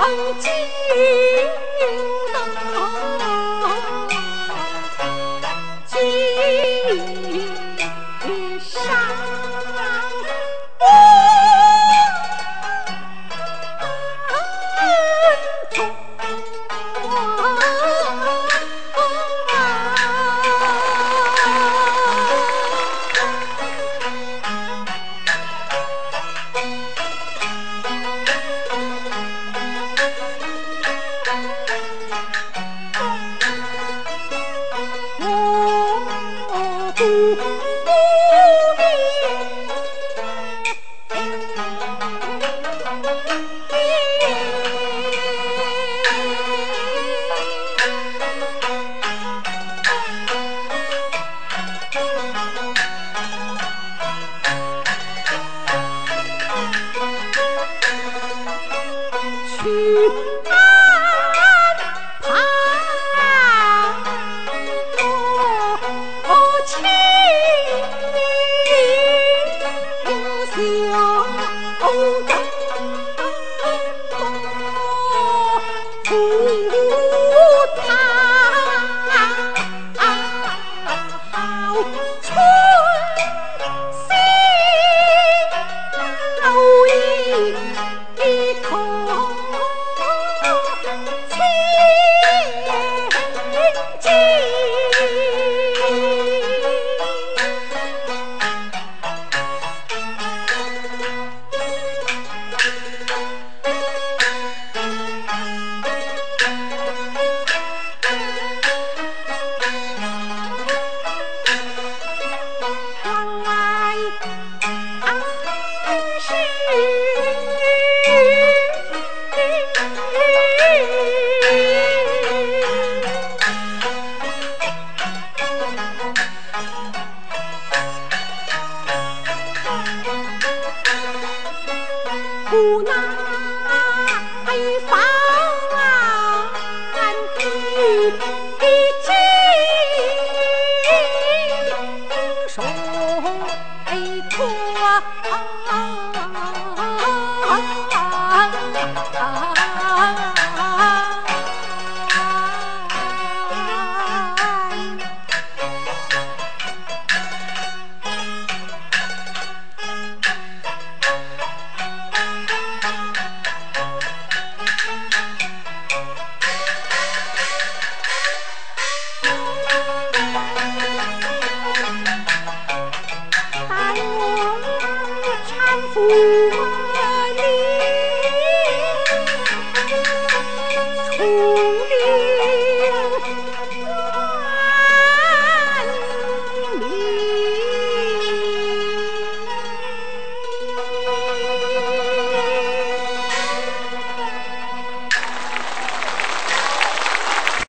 曾经呜。青衣绣枕多啊。